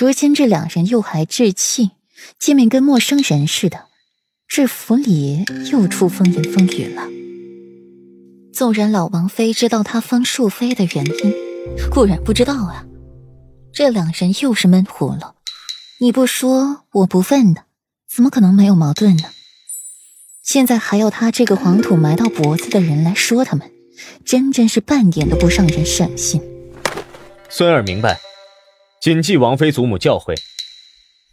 如今这两人又还置气，见面跟陌生人似的，这府里又出风言风语了。纵然老王妃知道他封庶妃的原因，固然不知道啊。这两人又是闷葫芦，你不说我不问的，怎么可能没有矛盾呢？现在还要他这个黄土埋到脖子的人来说他们，真真是半点都不让人省心。孙儿明白，谨记王妃祖母教诲。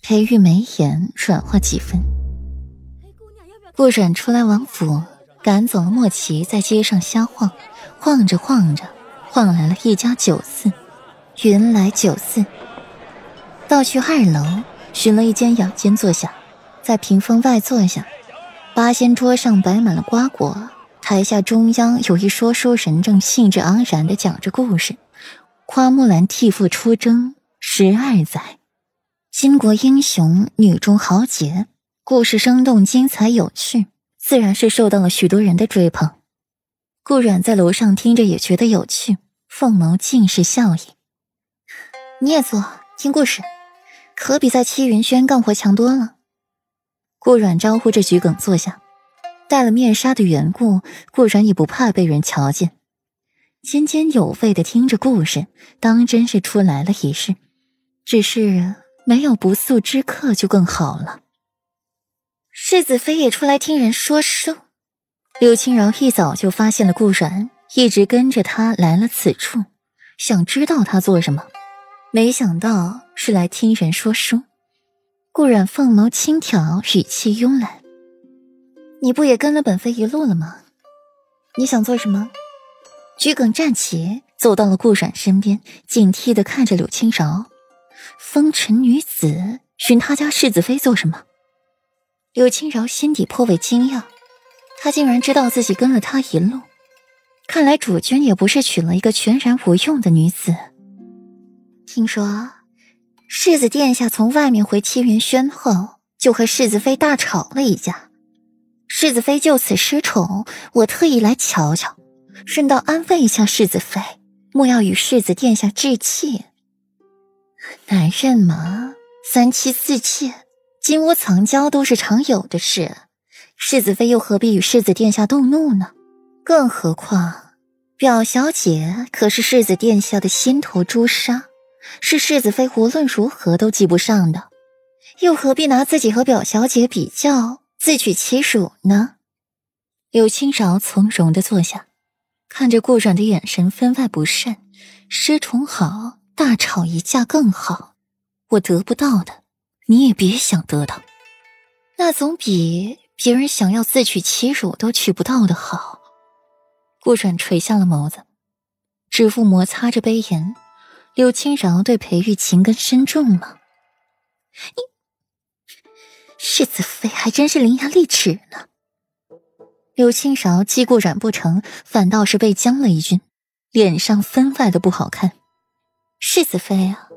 裴玉眉眼软化几分。顾阮出来王府，赶走了莫奇，在街上瞎晃，晃着晃着，晃来了一家酒肆。云来酒肆，到去二楼，寻了一间雅间坐下，在屏风外坐下。八仙桌上摆满了瓜果，台下中央有一说书人正兴致盎然地讲着故事。花木兰替父出征十二载，巾帼英雄，女中豪杰，故事生动精彩有趣，自然是受到了许多人的追捧。顾阮在楼上听着也觉得有趣，凤眸尽是笑意。你也坐听故事，可比在七云轩干活强多了。顾阮招呼着桔梗坐下，戴了面纱的缘故，顾阮也不怕被人瞧见，津津有味的听着故事，当真是出来了一事。只是没有不速之客就更好了。世子妃也出来听人说书。柳青饶一早就发现了顾阮，一直跟着他来了此处，想知道他做什么。没想到是来听人说书，顾染凤眸轻挑，语气慵懒：“你不也跟了本妃一路了吗？你想做什么？”桔梗站起，走到了顾染身边，警惕的看着柳青饶：“风尘女子寻他家世子妃做什么？”柳青饶心底颇为惊讶，他竟然知道自己跟了他一路，看来主君也不是娶了一个全然无用的女子。听说，世子殿下从外面回七云轩后，就和世子妃大吵了一架，世子妃就此失宠。我特意来瞧瞧，顺道安慰一下世子妃，莫要与世子殿下置气。男人嘛，三妻四妾、金屋藏娇都是常有的事，世子妃又何必与世子殿下动怒呢？更何况，表小姐可是世子殿下的心头朱砂。是世子妃无论如何都记不上的，又何必拿自己和表小姐比较，自取其辱呢？柳青饶从容的坐下，看着顾阮的眼神分外不善。失宠好，大吵一架更好。我得不到的，你也别想得到，那总比别人想要自取其辱都取不到的好。顾阮垂下了眸子，指腹摩擦着杯沿。柳青饶对裴玉情根深重了，你世子妃还真是伶牙俐齿呢。柳青饶既顾染不成，反倒是被将了一军，脸上分外的不好看。世子妃啊，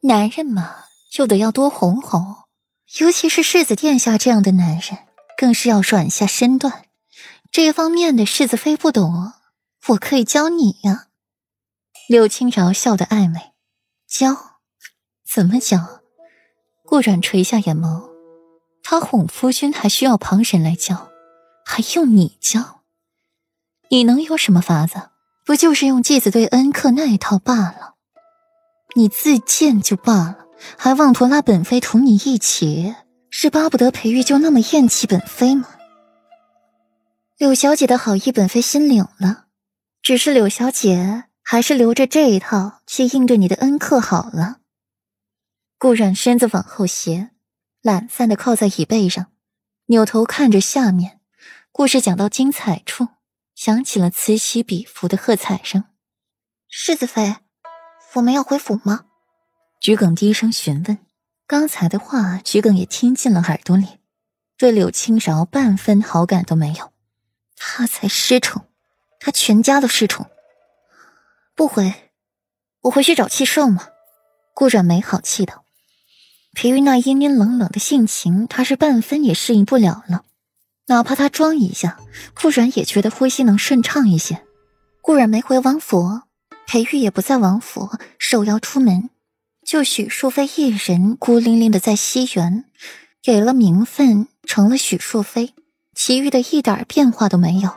男人嘛，就得要多哄哄，尤其是世子殿下这样的男人，更是要软下身段。这方面的世子妃不懂，我可以教你呀。柳青饶笑得暧昧，教？怎么教？顾阮垂下眼眸，他哄夫君还需要旁人来教，还用你教？你能有什么法子？不就是用继子对恩客那一套罢了？你自荐就罢了，还妄图拉本妃同你一起，是巴不得裴玉就那么厌弃本妃吗？柳小姐的好意，本妃心领了，只是柳小姐。还是留着这一套去应对你的恩客好了。顾染身子往后斜，懒散的靠在椅背上，扭头看着下面。故事讲到精彩处，响起了此起彼伏的喝彩声。世子妃，我们要回府吗？桔梗低声询问。刚才的话，桔梗也听进了耳朵里，对柳青饶半分好感都没有。他才失宠，他全家都失宠。不回，我回去找气寿吗。顾阮没好气道：“裴玉那阴阴冷冷的性情，他是半分也适应不了了。哪怕他装一下，顾阮也觉得呼吸能顺畅一些。顾阮没回王府，裴玉也不在王府，受邀出门。就许淑妃一人孤零零的在西园，给了名分，成了许淑妃，其余的一点变化都没有。